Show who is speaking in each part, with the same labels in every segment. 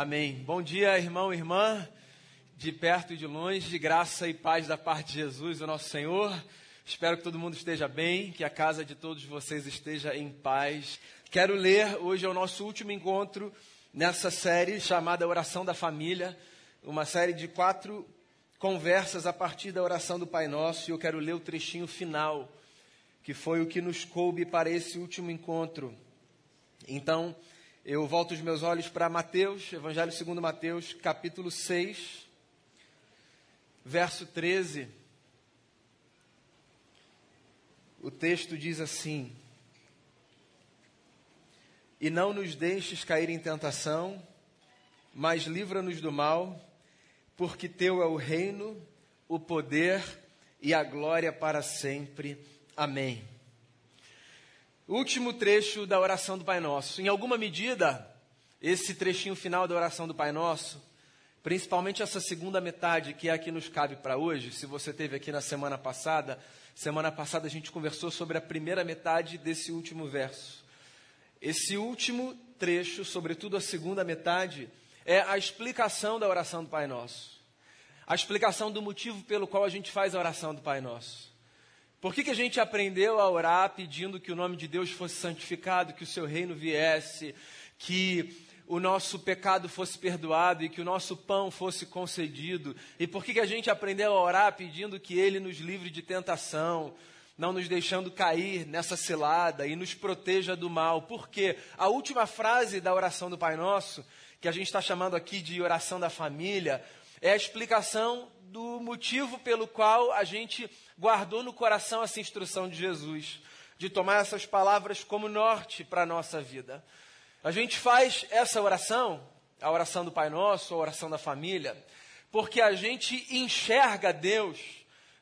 Speaker 1: Amém. Bom dia, irmão e irmã, de perto e de longe, de graça e paz da parte de Jesus, o nosso Senhor. Espero que todo mundo esteja bem, que a casa de todos vocês esteja em paz. Quero ler, hoje é o nosso último encontro nessa série chamada Oração da Família, uma série de quatro conversas a partir da oração do Pai Nosso, e eu quero ler o trechinho final, que foi o que nos coube para esse último encontro. Então, eu volto os meus olhos para Mateus, Evangelho segundo Mateus, capítulo 6, verso 13. O texto diz assim: E não nos deixes cair em tentação, mas livra-nos do mal, porque teu é o reino, o poder e a glória para sempre. Amém último trecho da oração do Pai Nosso. Em alguma medida, esse trechinho final da oração do Pai Nosso, principalmente essa segunda metade que é a que nos cabe para hoje, se você teve aqui na semana passada, semana passada a gente conversou sobre a primeira metade desse último verso. Esse último trecho, sobretudo a segunda metade, é a explicação da oração do Pai Nosso. A explicação do motivo pelo qual a gente faz a oração do Pai Nosso. Por que, que a gente aprendeu a orar pedindo que o nome de Deus fosse santificado, que o seu reino viesse, que o nosso pecado fosse perdoado e que o nosso pão fosse concedido? E por que, que a gente aprendeu a orar pedindo que Ele nos livre de tentação, não nos deixando cair nessa cilada e nos proteja do mal? Porque a última frase da oração do Pai Nosso, que a gente está chamando aqui de oração da família, é a explicação do motivo pelo qual a gente guardou no coração essa instrução de Jesus, de tomar essas palavras como norte para a nossa vida. A gente faz essa oração, a oração do Pai Nosso, a oração da família, porque a gente enxerga Deus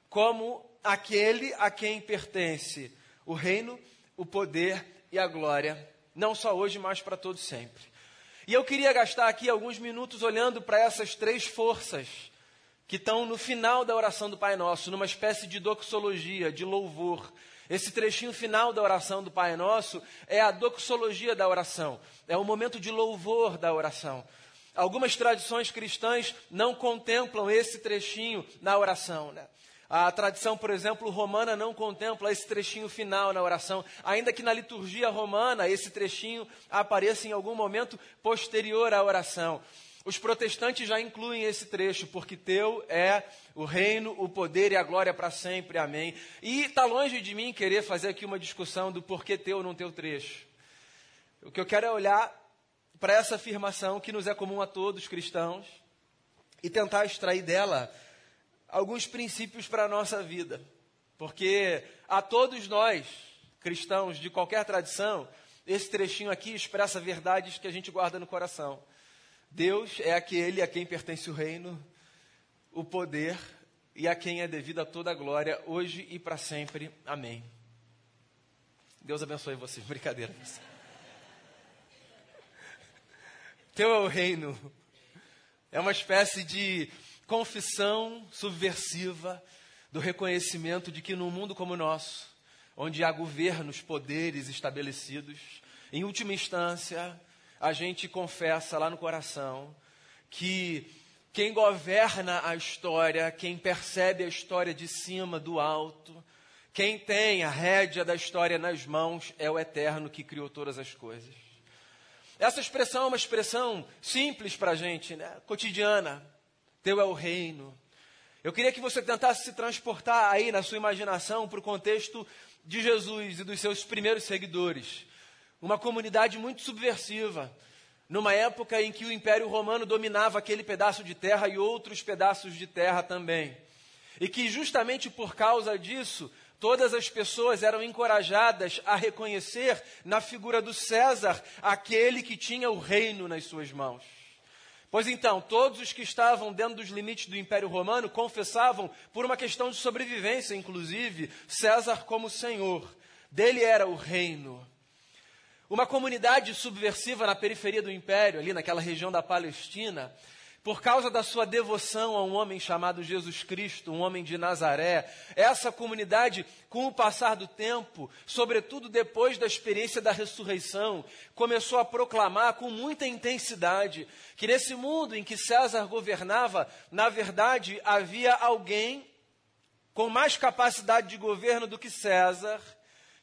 Speaker 1: como aquele a quem pertence o reino, o poder e a glória, não só hoje, mas para todo sempre. E eu queria gastar aqui alguns minutos olhando para essas três forças que estão no final da oração do Pai Nosso, numa espécie de doxologia, de louvor. Esse trechinho final da oração do Pai Nosso é a doxologia da oração, é o momento de louvor da oração. Algumas tradições cristãs não contemplam esse trechinho na oração. Né? A tradição, por exemplo, romana não contempla esse trechinho final na oração, ainda que na liturgia romana esse trechinho apareça em algum momento posterior à oração. Os protestantes já incluem esse trecho, porque teu é o reino, o poder e a glória para sempre, amém. E está longe de mim querer fazer aqui uma discussão do porquê teu não teu trecho. O que eu quero é olhar para essa afirmação que nos é comum a todos cristãos e tentar extrair dela alguns princípios para a nossa vida. Porque a todos nós, cristãos de qualquer tradição, esse trechinho aqui expressa verdades que a gente guarda no coração. Deus é aquele a quem pertence o reino, o poder e a quem é devida toda a glória, hoje e para sempre. Amém. Deus abençoe vocês. Brincadeira. Teu é o reino. É uma espécie de confissão subversiva do reconhecimento de que num mundo como o nosso, onde há governos, poderes estabelecidos, em última instância, a gente confessa lá no coração que quem governa a história, quem percebe a história de cima, do alto, quem tem a rédea da história nas mãos é o Eterno que criou todas as coisas. Essa expressão é uma expressão simples para a gente, né? cotidiana. Teu é o reino. Eu queria que você tentasse se transportar aí na sua imaginação para o contexto de Jesus e dos seus primeiros seguidores uma comunidade muito subversiva, numa época em que o Império Romano dominava aquele pedaço de terra e outros pedaços de terra também. E que justamente por causa disso, todas as pessoas eram encorajadas a reconhecer na figura do César aquele que tinha o reino nas suas mãos. Pois então, todos os que estavam dentro dos limites do Império Romano confessavam, por uma questão de sobrevivência, inclusive, César como Senhor. Dele era o reino. Uma comunidade subversiva na periferia do império, ali naquela região da Palestina, por causa da sua devoção a um homem chamado Jesus Cristo, um homem de Nazaré, essa comunidade, com o passar do tempo, sobretudo depois da experiência da ressurreição, começou a proclamar com muita intensidade que nesse mundo em que César governava, na verdade havia alguém com mais capacidade de governo do que César,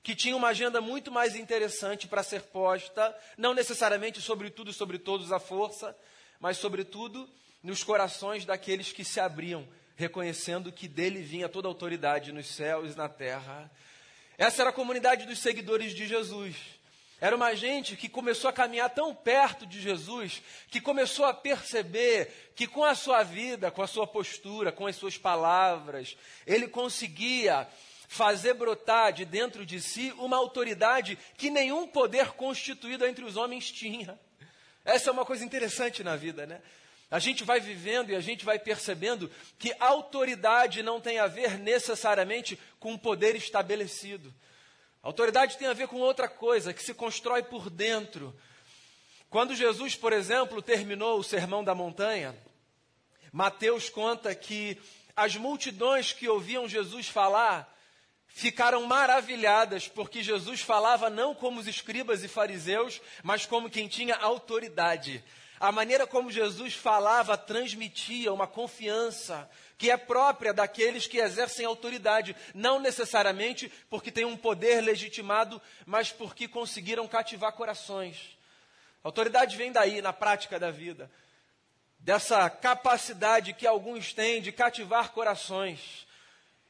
Speaker 1: que tinha uma agenda muito mais interessante para ser posta, não necessariamente sobre tudo e sobre todos à força, mas, sobretudo, nos corações daqueles que se abriam, reconhecendo que dele vinha toda a autoridade nos céus e na terra. Essa era a comunidade dos seguidores de Jesus. Era uma gente que começou a caminhar tão perto de Jesus, que começou a perceber que com a sua vida, com a sua postura, com as suas palavras, ele conseguia fazer brotar de dentro de si uma autoridade que nenhum poder constituído entre os homens tinha. Essa é uma coisa interessante na vida, né? A gente vai vivendo e a gente vai percebendo que autoridade não tem a ver necessariamente com um poder estabelecido. Autoridade tem a ver com outra coisa, que se constrói por dentro. Quando Jesus, por exemplo, terminou o Sermão da Montanha, Mateus conta que as multidões que ouviam Jesus falar ficaram maravilhadas, porque Jesus falava não como os escribas e fariseus, mas como quem tinha autoridade. A maneira como Jesus falava transmitia uma confiança que é própria daqueles que exercem autoridade, não necessariamente porque têm um poder legitimado, mas porque conseguiram cativar corações. autoridade vem daí, na prática da vida, dessa capacidade que alguns têm de cativar corações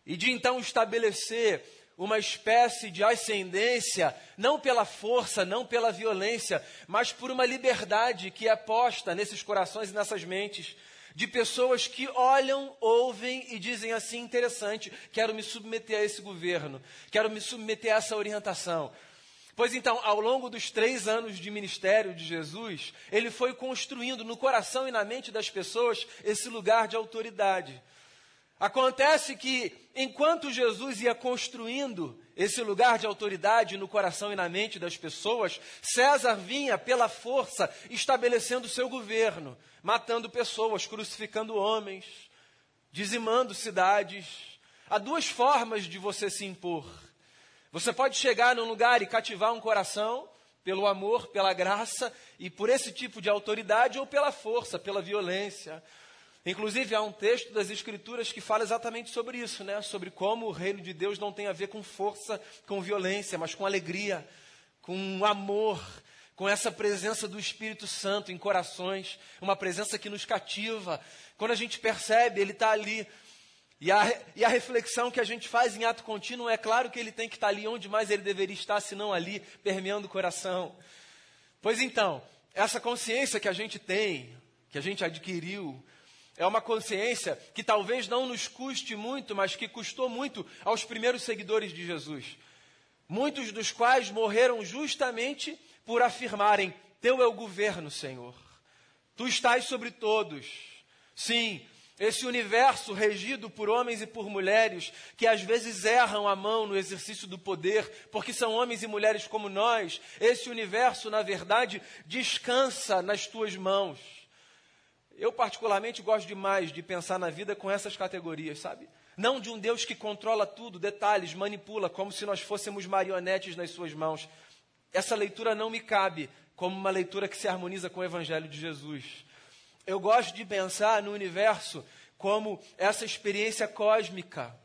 Speaker 1: e de então estabelecer uma espécie de ascendência, não pela força, não pela violência, mas por uma liberdade que é posta nesses corações e nessas mentes, de pessoas que olham, ouvem e dizem assim: interessante, quero me submeter a esse governo, quero me submeter a essa orientação. Pois então, ao longo dos três anos de ministério de Jesus, ele foi construindo no coração e na mente das pessoas esse lugar de autoridade. Acontece que, enquanto Jesus ia construindo esse lugar de autoridade no coração e na mente das pessoas, César vinha pela força estabelecendo seu governo, matando pessoas, crucificando homens, dizimando cidades. Há duas formas de você se impor. Você pode chegar num lugar e cativar um coração pelo amor, pela graça e por esse tipo de autoridade, ou pela força, pela violência. Inclusive, há um texto das Escrituras que fala exatamente sobre isso, né? Sobre como o reino de Deus não tem a ver com força, com violência, mas com alegria, com amor, com essa presença do Espírito Santo em corações, uma presença que nos cativa. Quando a gente percebe, Ele está ali. E a, e a reflexão que a gente faz em ato contínuo é claro que Ele tem que estar tá ali onde mais Ele deveria estar, senão ali, permeando o coração. Pois então, essa consciência que a gente tem, que a gente adquiriu, é uma consciência que talvez não nos custe muito, mas que custou muito aos primeiros seguidores de Jesus. Muitos dos quais morreram justamente por afirmarem: Teu é o governo, Senhor. Tu estás sobre todos. Sim, esse universo regido por homens e por mulheres que às vezes erram a mão no exercício do poder, porque são homens e mulheres como nós, esse universo, na verdade, descansa nas tuas mãos. Eu, particularmente, gosto demais de pensar na vida com essas categorias, sabe? Não de um Deus que controla tudo, detalhes, manipula, como se nós fôssemos marionetes nas suas mãos. Essa leitura não me cabe como uma leitura que se harmoniza com o Evangelho de Jesus. Eu gosto de pensar no universo como essa experiência cósmica,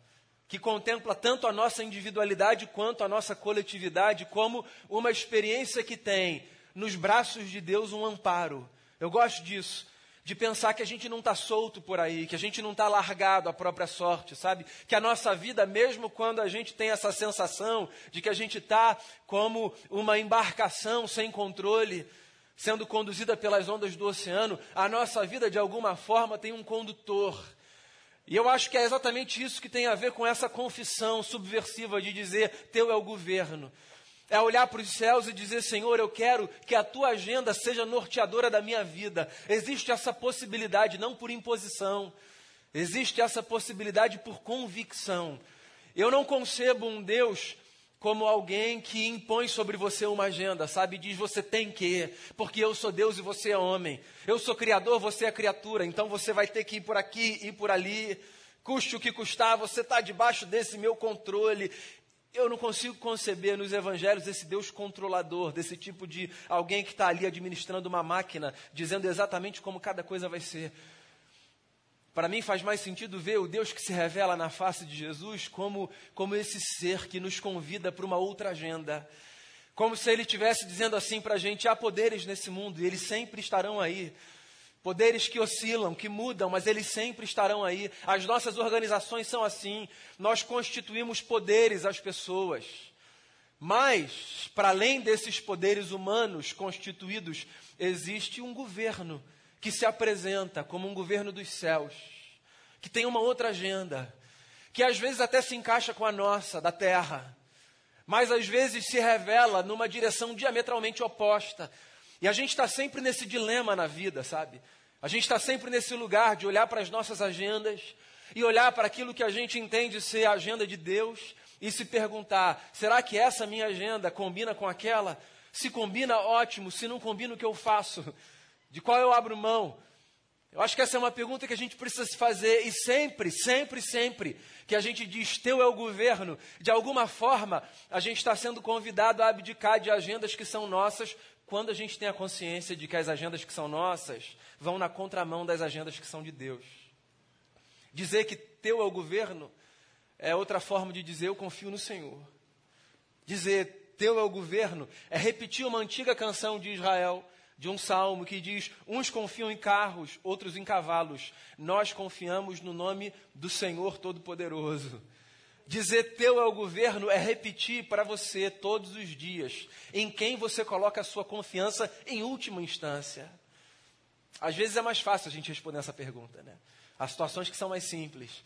Speaker 1: que contempla tanto a nossa individualidade quanto a nossa coletividade, como uma experiência que tem nos braços de Deus um amparo. Eu gosto disso de pensar que a gente não está solto por aí, que a gente não está largado à própria sorte, sabe? Que a nossa vida, mesmo quando a gente tem essa sensação de que a gente está como uma embarcação sem controle, sendo conduzida pelas ondas do oceano, a nossa vida, de alguma forma, tem um condutor. E eu acho que é exatamente isso que tem a ver com essa confissão subversiva de dizer: Teu é o governo. É olhar para os céus e dizer: Senhor, eu quero que a tua agenda seja norteadora da minha vida. Existe essa possibilidade, não por imposição, existe essa possibilidade por convicção. Eu não concebo um Deus como alguém que impõe sobre você uma agenda, sabe? Diz você tem que, porque eu sou Deus e você é homem. Eu sou criador, você é criatura, então você vai ter que ir por aqui, ir por ali, custe o que custar, você está debaixo desse meu controle. Eu não consigo conceber nos evangelhos esse Deus controlador, desse tipo de alguém que está ali administrando uma máquina, dizendo exatamente como cada coisa vai ser. Para mim faz mais sentido ver o Deus que se revela na face de Jesus como, como esse ser que nos convida para uma outra agenda. Como se ele estivesse dizendo assim para a gente: há poderes nesse mundo e eles sempre estarão aí. Poderes que oscilam, que mudam, mas eles sempre estarão aí. As nossas organizações são assim. Nós constituímos poderes às pessoas. Mas, para além desses poderes humanos constituídos, existe um governo que se apresenta como um governo dos céus, que tem uma outra agenda, que às vezes até se encaixa com a nossa, da terra, mas às vezes se revela numa direção diametralmente oposta. E a gente está sempre nesse dilema na vida, sabe? A gente está sempre nesse lugar de olhar para as nossas agendas e olhar para aquilo que a gente entende ser a agenda de Deus e se perguntar: será que essa minha agenda combina com aquela? Se combina, ótimo. Se não combina, o que eu faço? De qual eu abro mão? Eu acho que essa é uma pergunta que a gente precisa se fazer e sempre, sempre, sempre que a gente diz teu é o governo, de alguma forma a gente está sendo convidado a abdicar de agendas que são nossas quando a gente tem a consciência de que as agendas que são nossas vão na contramão das agendas que são de Deus. Dizer que teu é o governo é outra forma de dizer eu confio no Senhor. Dizer teu é o governo é repetir uma antiga canção de Israel de um salmo que diz: Uns confiam em carros, outros em cavalos. Nós confiamos no nome do Senhor Todo-Poderoso. Dizer teu é o governo é repetir para você todos os dias em quem você coloca a sua confiança em última instância. Às vezes é mais fácil a gente responder essa pergunta, né? Há situações que são mais simples.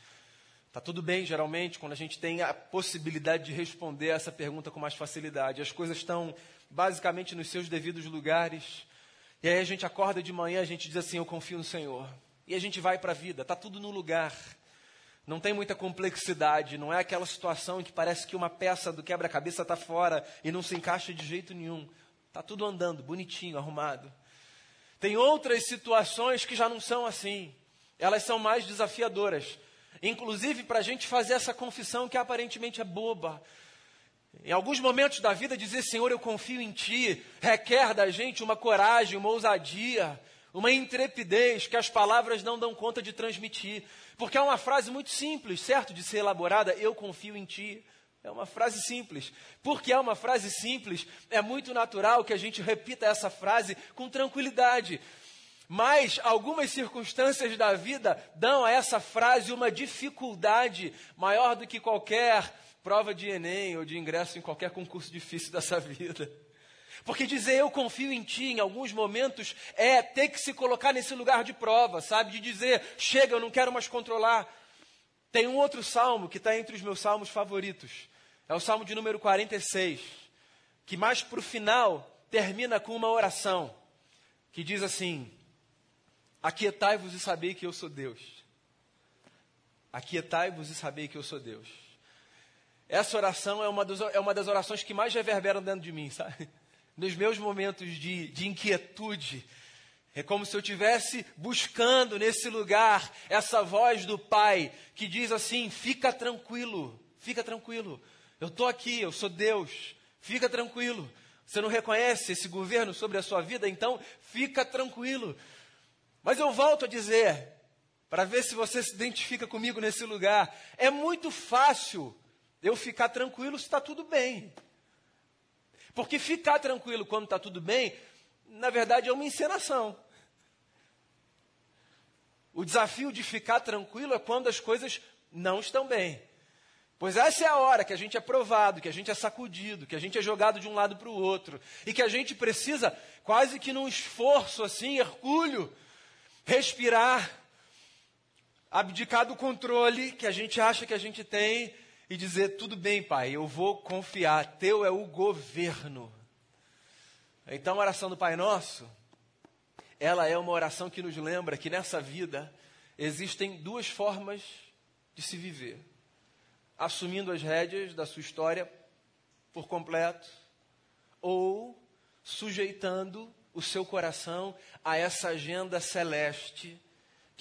Speaker 1: Tá tudo bem, geralmente, quando a gente tem a possibilidade de responder essa pergunta com mais facilidade. As coisas estão basicamente nos seus devidos lugares. E aí a gente acorda de manhã, a gente diz assim: Eu confio no Senhor. E a gente vai para a vida, está tudo no lugar. Não tem muita complexidade, não é aquela situação em que parece que uma peça do quebra-cabeça está fora e não se encaixa de jeito nenhum. Está tudo andando, bonitinho, arrumado. Tem outras situações que já não são assim. Elas são mais desafiadoras. Inclusive para a gente fazer essa confissão que aparentemente é boba. Em alguns momentos da vida, dizer Senhor, eu confio em Ti, requer da gente uma coragem, uma ousadia, uma intrepidez que as palavras não dão conta de transmitir. Porque é uma frase muito simples, certo, de ser elaborada, eu confio em Ti. É uma frase simples. Porque é uma frase simples, é muito natural que a gente repita essa frase com tranquilidade. Mas algumas circunstâncias da vida dão a essa frase uma dificuldade maior do que qualquer prova de Enem ou de ingresso em qualquer concurso difícil dessa vida. Porque dizer eu confio em ti em alguns momentos é ter que se colocar nesse lugar de prova, sabe? De dizer chega, eu não quero mais controlar. Tem um outro salmo que está entre os meus salmos favoritos. É o salmo de número 46, que mais para o final termina com uma oração que diz assim: Aquietai-vos e sabei que eu sou Deus. Aquietai-vos e sabei que eu sou Deus. Essa oração é uma, dos, é uma das orações que mais reverberam dentro de mim, sabe? Nos meus momentos de, de inquietude, é como se eu estivesse buscando nesse lugar essa voz do Pai que diz assim: fica tranquilo, fica tranquilo. Eu estou aqui, eu sou Deus, fica tranquilo. Você não reconhece esse governo sobre a sua vida, então fica tranquilo. Mas eu volto a dizer, para ver se você se identifica comigo nesse lugar, é muito fácil eu ficar tranquilo se está tudo bem. Porque ficar tranquilo quando está tudo bem, na verdade é uma encenação. O desafio de ficar tranquilo é quando as coisas não estão bem. Pois essa é a hora que a gente é provado, que a gente é sacudido, que a gente é jogado de um lado para o outro. E que a gente precisa, quase que num esforço assim, hercúleo, respirar, abdicar do controle que a gente acha que a gente tem e dizer: tudo bem, Pai, eu vou confiar, teu é o governo. Então, a oração do Pai Nosso, ela é uma oração que nos lembra que nessa vida existem duas formas de se viver: assumindo as rédeas da sua história por completo, ou sujeitando o seu coração a essa agenda celeste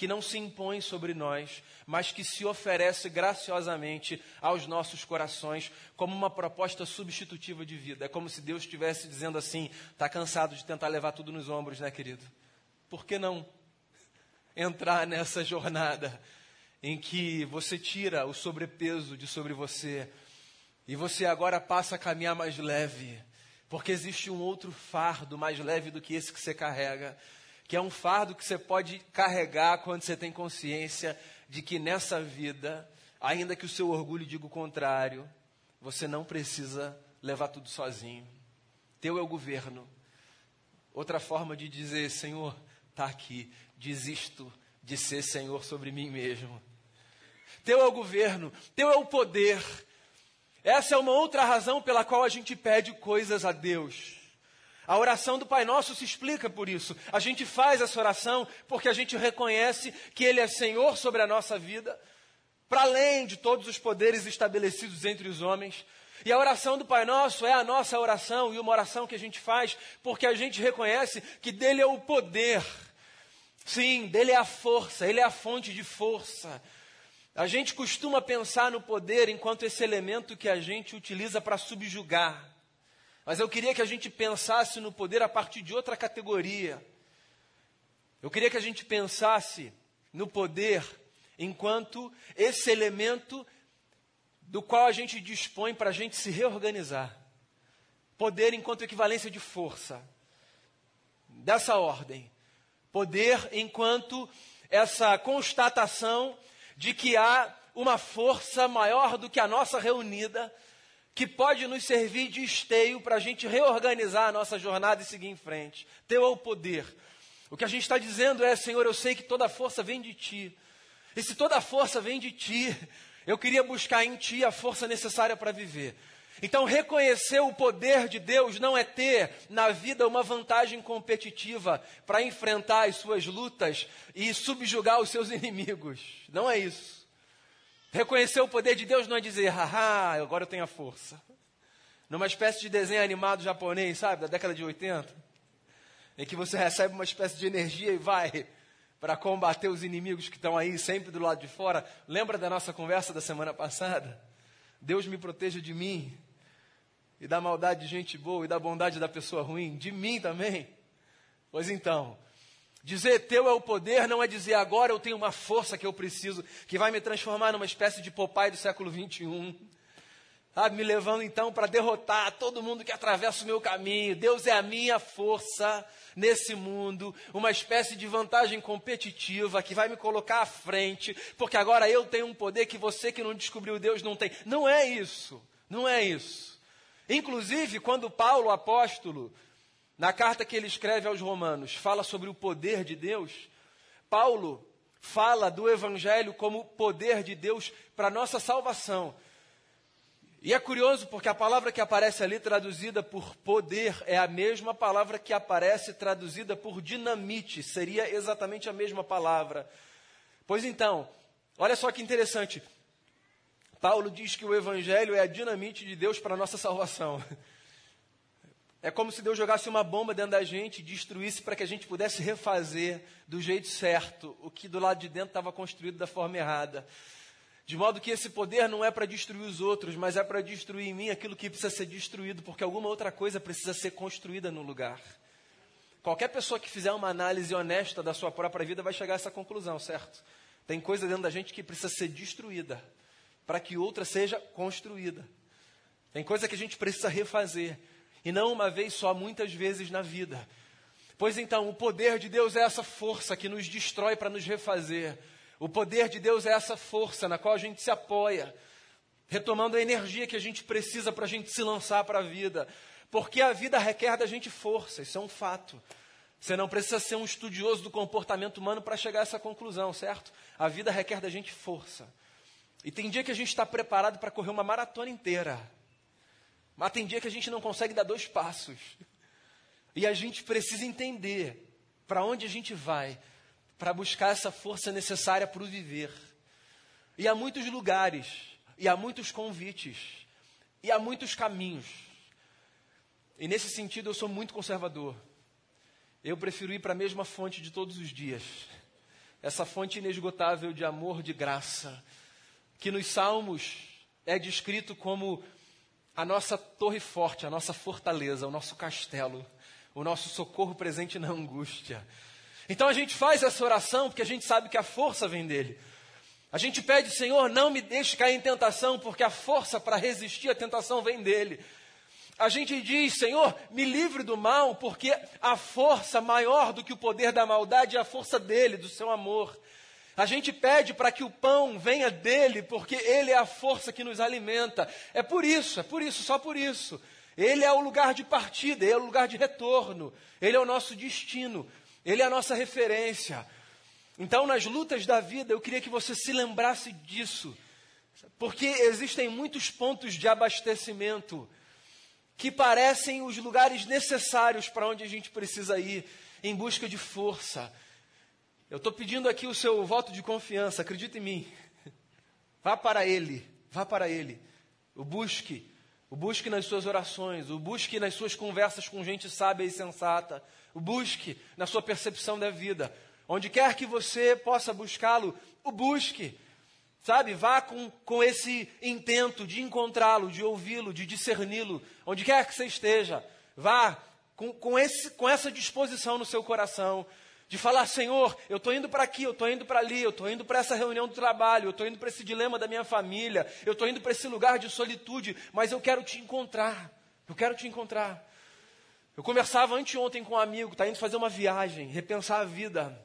Speaker 1: que não se impõe sobre nós, mas que se oferece graciosamente aos nossos corações como uma proposta substitutiva de vida. É como se Deus estivesse dizendo assim: está cansado de tentar levar tudo nos ombros, né, querido? Por que não entrar nessa jornada em que você tira o sobrepeso de sobre você e você agora passa a caminhar mais leve? Porque existe um outro fardo mais leve do que esse que você carrega que é um fardo que você pode carregar quando você tem consciência de que nessa vida, ainda que o seu orgulho diga o contrário, você não precisa levar tudo sozinho. Teu é o governo. Outra forma de dizer, Senhor, está aqui, desisto de ser Senhor sobre mim mesmo. Teu é o governo, teu é o poder. Essa é uma outra razão pela qual a gente pede coisas a Deus. A oração do Pai Nosso se explica por isso. A gente faz essa oração porque a gente reconhece que Ele é Senhor sobre a nossa vida, para além de todos os poderes estabelecidos entre os homens. E a oração do Pai Nosso é a nossa oração e uma oração que a gente faz porque a gente reconhece que dele é o poder. Sim, dele é a força, ele é a fonte de força. A gente costuma pensar no poder enquanto esse elemento que a gente utiliza para subjugar. Mas eu queria que a gente pensasse no poder a partir de outra categoria. Eu queria que a gente pensasse no poder enquanto esse elemento do qual a gente dispõe para a gente se reorganizar. Poder enquanto equivalência de força. Dessa ordem. Poder enquanto essa constatação de que há uma força maior do que a nossa reunida que pode nos servir de esteio para a gente reorganizar a nossa jornada e seguir em frente. Teu é o poder. O que a gente está dizendo é, Senhor, eu sei que toda força vem de Ti. E se toda força vem de Ti, eu queria buscar em Ti a força necessária para viver. Então, reconhecer o poder de Deus não é ter na vida uma vantagem competitiva para enfrentar as suas lutas e subjugar os seus inimigos. Não é isso. Reconhecer o poder de Deus não é dizer, haha, agora eu tenho a força. Numa espécie de desenho animado japonês, sabe, da década de 80, em que você recebe uma espécie de energia e vai para combater os inimigos que estão aí sempre do lado de fora. Lembra da nossa conversa da semana passada? Deus me proteja de mim e da maldade de gente boa e da bondade da pessoa ruim, de mim também. Pois então, Dizer teu é o poder não é dizer agora eu tenho uma força que eu preciso, que vai me transformar numa espécie de Popeye do século 21. Sabe, me levando então para derrotar todo mundo que atravessa o meu caminho. Deus é a minha força nesse mundo, uma espécie de vantagem competitiva que vai me colocar à frente, porque agora eu tenho um poder que você que não descobriu Deus não tem. Não é isso, não é isso. Inclusive, quando Paulo, apóstolo, na carta que ele escreve aos Romanos, fala sobre o poder de Deus. Paulo fala do Evangelho como poder de Deus para nossa salvação. E é curioso porque a palavra que aparece ali traduzida por poder é a mesma palavra que aparece traduzida por dinamite, seria exatamente a mesma palavra. Pois então, olha só que interessante. Paulo diz que o Evangelho é a dinamite de Deus para a nossa salvação. É como se Deus jogasse uma bomba dentro da gente e destruísse para que a gente pudesse refazer do jeito certo o que do lado de dentro estava construído da forma errada. De modo que esse poder não é para destruir os outros, mas é para destruir em mim aquilo que precisa ser destruído, porque alguma outra coisa precisa ser construída no lugar. Qualquer pessoa que fizer uma análise honesta da sua própria vida vai chegar a essa conclusão, certo? Tem coisa dentro da gente que precisa ser destruída para que outra seja construída. Tem coisa que a gente precisa refazer. E não uma vez só, muitas vezes na vida. Pois então, o poder de Deus é essa força que nos destrói para nos refazer. O poder de Deus é essa força na qual a gente se apoia, retomando a energia que a gente precisa para a gente se lançar para a vida. Porque a vida requer da gente força, isso é um fato. Você não precisa ser um estudioso do comportamento humano para chegar a essa conclusão, certo? A vida requer da gente força. E tem dia que a gente está preparado para correr uma maratona inteira. Mas tem dia que a gente não consegue dar dois passos. E a gente precisa entender para onde a gente vai para buscar essa força necessária para o viver. E há muitos lugares, e há muitos convites, e há muitos caminhos E nesse sentido eu sou muito conservador. Eu prefiro ir para a mesma fonte de todos os dias. Essa fonte inesgotável de amor, de graça, que nos Salmos é descrito como a nossa torre forte, a nossa fortaleza, o nosso castelo, o nosso socorro presente na angústia. Então a gente faz essa oração porque a gente sabe que a força vem dele. A gente pede, Senhor, não me deixe cair em tentação, porque a força para resistir à tentação vem dele. A gente diz, Senhor, me livre do mal, porque a força maior do que o poder da maldade é a força dele, do seu amor. A gente pede para que o pão venha dele, porque ele é a força que nos alimenta. É por isso, é por isso, só por isso. Ele é o lugar de partida, ele é o lugar de retorno, ele é o nosso destino, ele é a nossa referência. Então, nas lutas da vida, eu queria que você se lembrasse disso, porque existem muitos pontos de abastecimento que parecem os lugares necessários para onde a gente precisa ir em busca de força. Eu estou pedindo aqui o seu voto de confiança, acredite em mim. Vá para Ele, vá para Ele. O busque, o busque nas suas orações, o busque nas suas conversas com gente sábia e sensata, o busque na sua percepção da vida, Onde quer que você possa buscá-lo, o busque. Sabe, vá com, com esse intento de encontrá-lo, de ouvi-lo, de discerni-lo, onde quer que você esteja. Vá com, com, esse, com essa disposição no seu coração, de falar: Senhor, eu estou indo para aqui, eu estou indo para ali, eu estou indo para essa reunião do trabalho, eu estou indo para esse dilema da minha família, eu estou indo para esse lugar de solitude, mas eu quero te encontrar. Eu quero te encontrar. Eu conversava anteontem com um amigo, está indo fazer uma viagem, repensar a vida.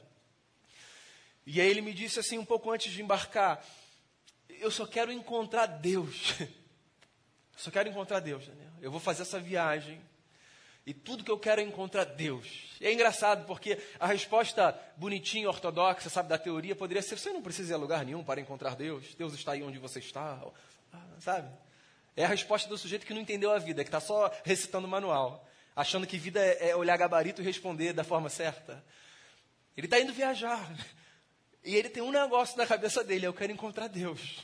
Speaker 1: E aí ele me disse assim, um pouco antes de embarcar: Eu só quero encontrar Deus. Eu só quero encontrar Deus, Daniel. Eu vou fazer essa viagem. E tudo que eu quero é encontrar Deus. E é engraçado porque a resposta bonitinha, ortodoxa, sabe, da teoria poderia ser: você não precisa ir a lugar nenhum para encontrar Deus. Deus está aí onde você está, sabe? É a resposta do sujeito que não entendeu a vida, que está só recitando o manual, achando que vida é, é olhar gabarito e responder da forma certa. Ele está indo viajar. E ele tem um negócio na cabeça dele: eu quero encontrar Deus.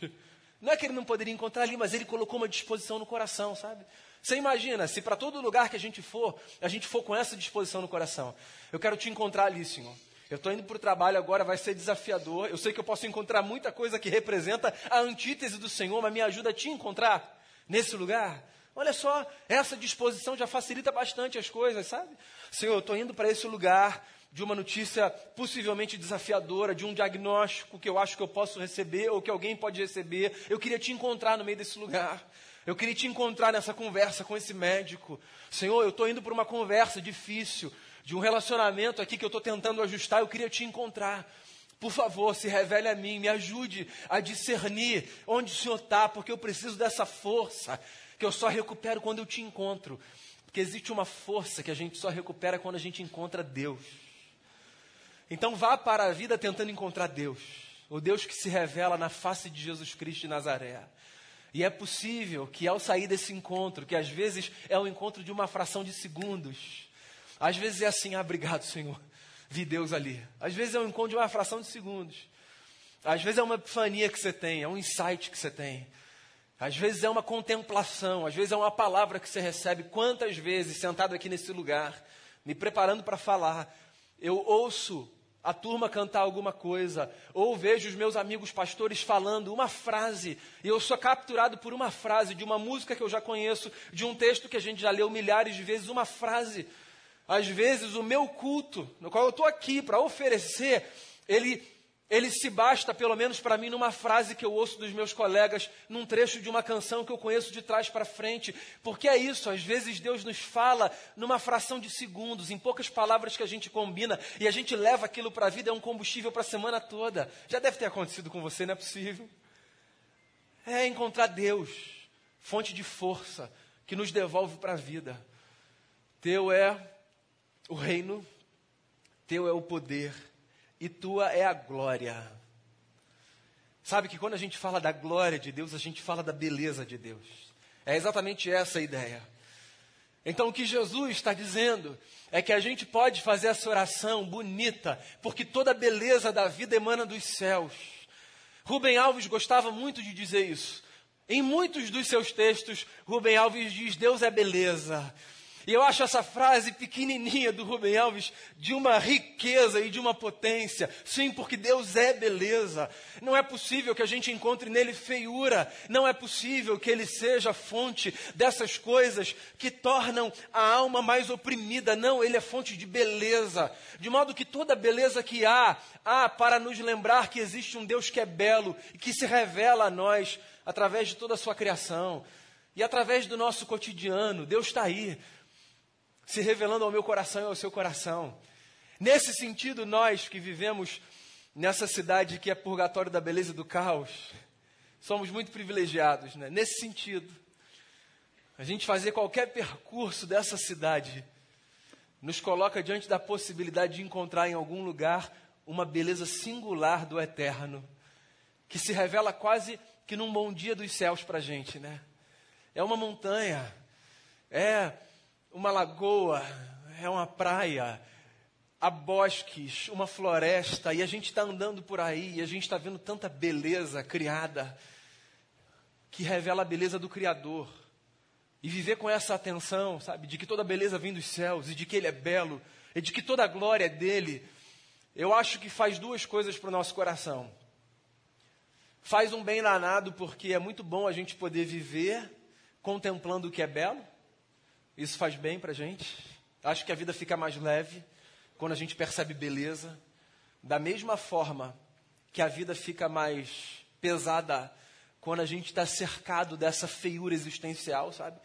Speaker 1: Não é que ele não poderia encontrar ali, mas ele colocou uma disposição no coração, sabe? Você imagina, se para todo lugar que a gente for, a gente for com essa disposição no coração. Eu quero te encontrar ali, Senhor. Eu estou indo para o trabalho agora, vai ser desafiador. Eu sei que eu posso encontrar muita coisa que representa a antítese do Senhor, mas me ajuda a te encontrar nesse lugar. Olha só, essa disposição já facilita bastante as coisas, sabe? Senhor, eu estou indo para esse lugar, de uma notícia possivelmente desafiadora, de um diagnóstico que eu acho que eu posso receber ou que alguém pode receber. Eu queria te encontrar no meio desse lugar. Eu queria te encontrar nessa conversa com esse médico. Senhor, eu estou indo para uma conversa difícil, de um relacionamento aqui que eu estou tentando ajustar. Eu queria te encontrar. Por favor, se revele a mim, me ajude a discernir onde o Senhor está, porque eu preciso dessa força que eu só recupero quando eu te encontro. Porque existe uma força que a gente só recupera quando a gente encontra Deus. Então vá para a vida tentando encontrar Deus, o Deus que se revela na face de Jesus Cristo de Nazaré. E é possível que ao sair desse encontro, que às vezes é um encontro de uma fração de segundos, às vezes é assim, ah, obrigado Senhor, vi Deus ali. Às vezes é um encontro de uma fração de segundos. Às vezes é uma epifania que você tem, é um insight que você tem. Às vezes é uma contemplação, às vezes é uma palavra que você recebe. Quantas vezes, sentado aqui nesse lugar, me preparando para falar, eu ouço a turma cantar alguma coisa, ou vejo os meus amigos pastores falando uma frase, e eu sou capturado por uma frase de uma música que eu já conheço, de um texto que a gente já leu milhares de vezes, uma frase. Às vezes o meu culto, no qual eu estou aqui para oferecer, ele ele se basta, pelo menos para mim, numa frase que eu ouço dos meus colegas, num trecho de uma canção que eu conheço de trás para frente. Porque é isso, às vezes Deus nos fala numa fração de segundos, em poucas palavras que a gente combina, e a gente leva aquilo para a vida, é um combustível para a semana toda. Já deve ter acontecido com você, não é possível? É encontrar Deus, fonte de força, que nos devolve para a vida. Teu é o reino, teu é o poder e tua é a glória. Sabe que quando a gente fala da glória de Deus, a gente fala da beleza de Deus. É exatamente essa a ideia. Então, o que Jesus está dizendo é que a gente pode fazer essa oração bonita, porque toda a beleza da vida emana dos céus. Rubem Alves gostava muito de dizer isso. Em muitos dos seus textos, Rubem Alves diz: Deus é beleza. E eu acho essa frase pequenininha do Rubem Alves de uma riqueza e de uma potência. Sim, porque Deus é beleza. Não é possível que a gente encontre nele feiura. Não é possível que ele seja fonte dessas coisas que tornam a alma mais oprimida. Não, ele é fonte de beleza. De modo que toda beleza que há, há para nos lembrar que existe um Deus que é belo e que se revela a nós através de toda a sua criação. E através do nosso cotidiano, Deus está aí, se revelando ao meu coração e ao seu coração. Nesse sentido, nós que vivemos nessa cidade que é purgatório da beleza e do caos, somos muito privilegiados, né? Nesse sentido, a gente fazer qualquer percurso dessa cidade nos coloca diante da possibilidade de encontrar em algum lugar uma beleza singular do eterno, que se revela quase que num bom dia dos céus para a gente, né? É uma montanha, é uma lagoa, é uma praia, há bosques, uma floresta, e a gente está andando por aí, e a gente está vendo tanta beleza criada, que revela a beleza do Criador. E viver com essa atenção, sabe, de que toda beleza vem dos céus, e de que Ele é belo, e de que toda a glória é dele, eu acho que faz duas coisas para o nosso coração. Faz um bem danado, porque é muito bom a gente poder viver contemplando o que é belo, isso faz bem para a gente. Acho que a vida fica mais leve quando a gente percebe beleza. Da mesma forma que a vida fica mais pesada quando a gente está cercado dessa feiura existencial, sabe?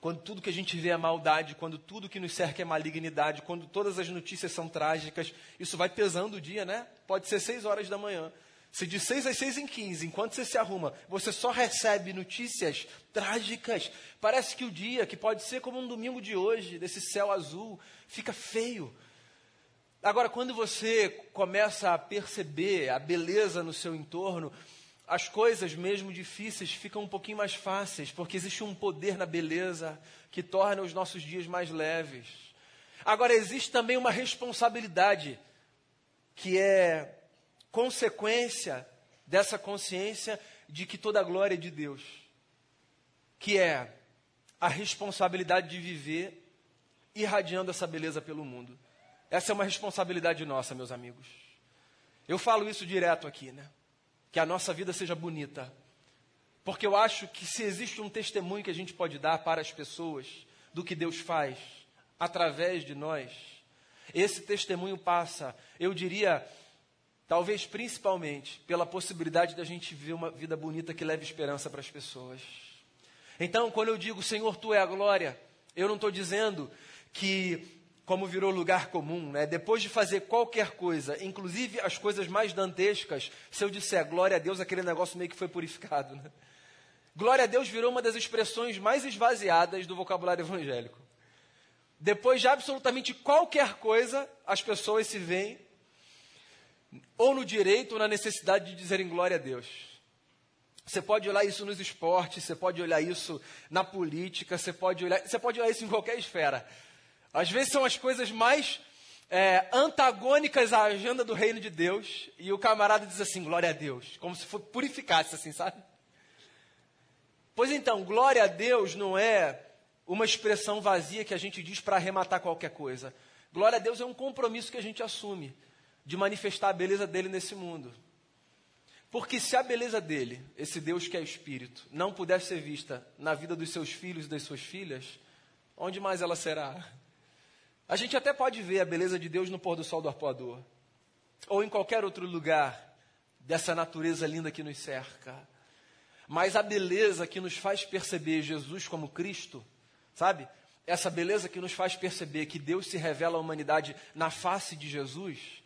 Speaker 1: Quando tudo que a gente vê é maldade, quando tudo que nos cerca é malignidade, quando todas as notícias são trágicas, isso vai pesando o dia, né? Pode ser seis horas da manhã. Se de 6 às 6 em 15, enquanto você se arruma, você só recebe notícias trágicas, parece que o dia, que pode ser como um domingo de hoje, desse céu azul, fica feio. Agora, quando você começa a perceber a beleza no seu entorno, as coisas mesmo difíceis ficam um pouquinho mais fáceis, porque existe um poder na beleza que torna os nossos dias mais leves. Agora, existe também uma responsabilidade, que é consequência dessa consciência de que toda a glória é de Deus, que é a responsabilidade de viver irradiando essa beleza pelo mundo. Essa é uma responsabilidade nossa, meus amigos. Eu falo isso direto aqui, né? Que a nossa vida seja bonita. Porque eu acho que se existe um testemunho que a gente pode dar para as pessoas do que Deus faz através de nós, esse testemunho passa, eu diria, Talvez principalmente pela possibilidade da gente viver uma vida bonita que leve esperança para as pessoas. Então, quando eu digo, Senhor, tu é a glória, eu não estou dizendo que, como virou lugar comum, né, depois de fazer qualquer coisa, inclusive as coisas mais dantescas, se eu disser glória a Deus, aquele negócio meio que foi purificado. Né? Glória a Deus virou uma das expressões mais esvaziadas do vocabulário evangélico. Depois de absolutamente qualquer coisa, as pessoas se veem ou no direito ou na necessidade de dizerem glória a Deus. Você pode olhar isso nos esportes, você pode olhar isso na política, você pode olhar, você pode olhar isso em qualquer esfera. Às vezes são as coisas mais é, antagônicas à agenda do reino de Deus, e o camarada diz assim, glória a Deus, como se purificasse assim, sabe? Pois então, glória a Deus não é uma expressão vazia que a gente diz para arrematar qualquer coisa. Glória a Deus é um compromisso que a gente assume de manifestar a beleza dele nesse mundo. Porque se a beleza dele, esse Deus que é espírito, não puder ser vista na vida dos seus filhos e das suas filhas, onde mais ela será? A gente até pode ver a beleza de Deus no pôr do sol do arpoador, ou em qualquer outro lugar dessa natureza linda que nos cerca. Mas a beleza que nos faz perceber Jesus como Cristo, sabe? Essa beleza que nos faz perceber que Deus se revela à humanidade na face de Jesus,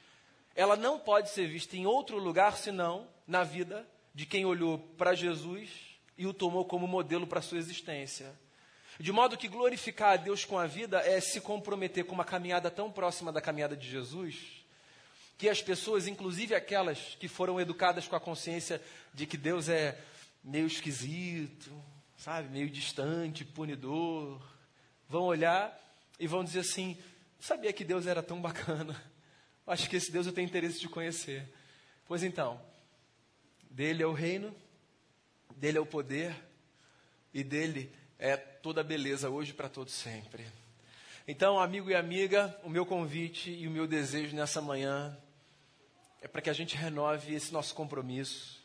Speaker 1: ela não pode ser vista em outro lugar senão na vida de quem olhou para Jesus e o tomou como modelo para a sua existência. De modo que glorificar a Deus com a vida é se comprometer com uma caminhada tão próxima da caminhada de Jesus, que as pessoas, inclusive aquelas que foram educadas com a consciência de que Deus é meio esquisito, sabe, meio distante, punidor, vão olhar e vão dizer assim: sabia que Deus era tão bacana acho que esse Deus eu tenho interesse de conhecer. Pois então, dele é o reino, dele é o poder e dele é toda a beleza hoje para todos sempre. Então, amigo e amiga, o meu convite e o meu desejo nessa manhã é para que a gente renove esse nosso compromisso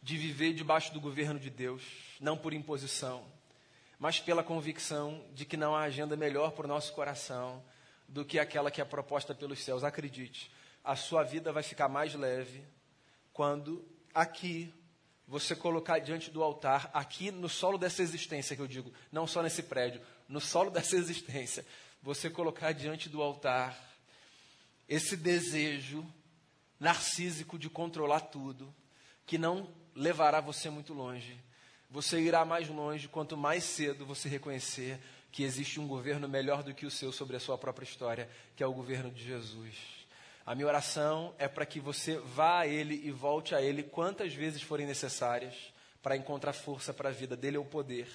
Speaker 1: de viver debaixo do governo de Deus, não por imposição, mas pela convicção de que não há agenda melhor para o nosso coração do que aquela que é proposta pelos céus. Acredite, a sua vida vai ficar mais leve quando aqui você colocar diante do altar, aqui no solo dessa existência que eu digo, não só nesse prédio, no solo dessa existência, você colocar diante do altar esse desejo narcísico de controlar tudo, que não levará você muito longe. Você irá mais longe quanto mais cedo você reconhecer que existe um governo melhor do que o seu sobre a sua própria história, que é o governo de Jesus. A minha oração é para que você vá a Ele e volte a Ele quantas vezes forem necessárias para encontrar força para a vida dele é o poder.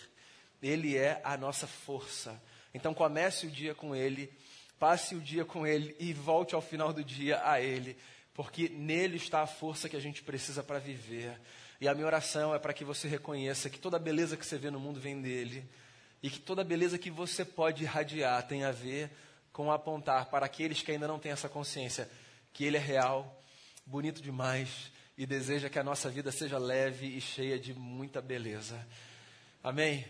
Speaker 1: Ele é a nossa força. Então comece o dia com Ele, passe o dia com Ele e volte ao final do dia a Ele, porque nele está a força que a gente precisa para viver. E a minha oração é para que você reconheça que toda a beleza que você vê no mundo vem dele e que toda beleza que você pode irradiar tem a ver com apontar para aqueles que ainda não têm essa consciência que ele é real, bonito demais e deseja que a nossa vida seja leve e cheia de muita beleza. Amém?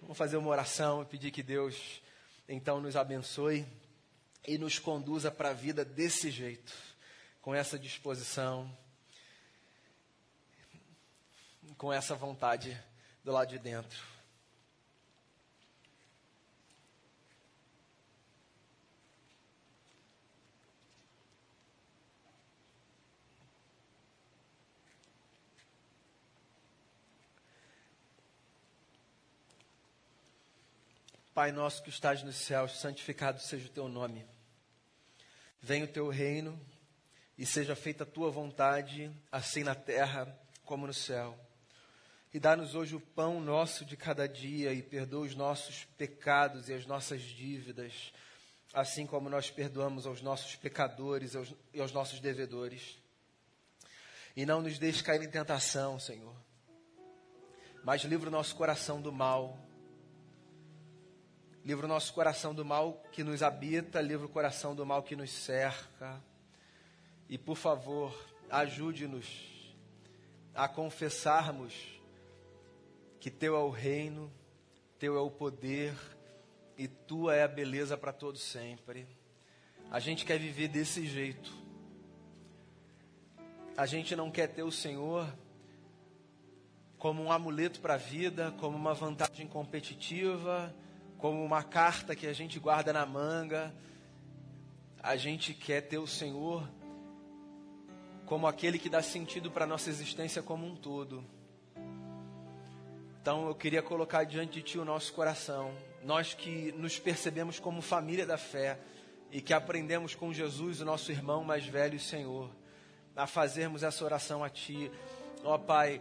Speaker 1: Vamos fazer uma oração e pedir que Deus então nos abençoe e nos conduza para a vida desse jeito, com essa disposição, com essa vontade do lado de dentro. Pai nosso que estás nos céus, santificado seja o teu nome. Venha o teu reino e seja feita a tua vontade, assim na terra como no céu. E dá-nos hoje o pão nosso de cada dia e perdoa os nossos pecados e as nossas dívidas, assim como nós perdoamos aos nossos pecadores e aos nossos devedores. E não nos deixe cair em tentação, Senhor, mas livra o nosso coração do mal livra o nosso coração do mal que nos habita, livra o coração do mal que nos cerca. E, por favor, ajude-nos a confessarmos que Teu é o reino, Teu é o poder e Tua é a beleza para todos sempre. A gente quer viver desse jeito. A gente não quer ter o Senhor como um amuleto para a vida, como uma vantagem competitiva como uma carta que a gente guarda na manga. A gente quer ter o Senhor como aquele que dá sentido para a nossa existência como um todo. Então eu queria colocar diante de Ti o nosso coração. Nós que nos percebemos como família da fé e que aprendemos com Jesus, o nosso irmão mais velho Senhor, a fazermos essa oração a Ti. Ó Pai,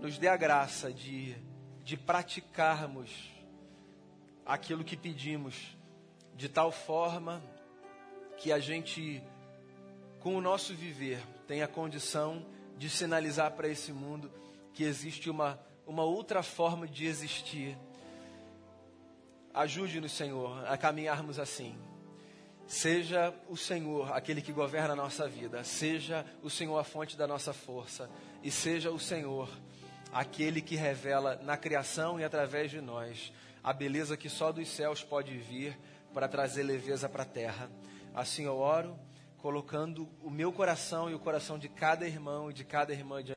Speaker 1: nos dê a graça de, de praticarmos aquilo que pedimos, de tal forma que a gente, com o nosso viver, tenha condição de sinalizar para esse mundo que existe uma, uma outra forma de existir. Ajude-nos, Senhor, a caminharmos assim. Seja o Senhor aquele que governa a nossa vida, seja o Senhor a fonte da nossa força, e seja o Senhor aquele que revela na criação e através de nós a beleza que só dos céus pode vir para trazer leveza para a terra. Assim eu oro, colocando o meu coração e o coração de cada irmão e de cada irmã diante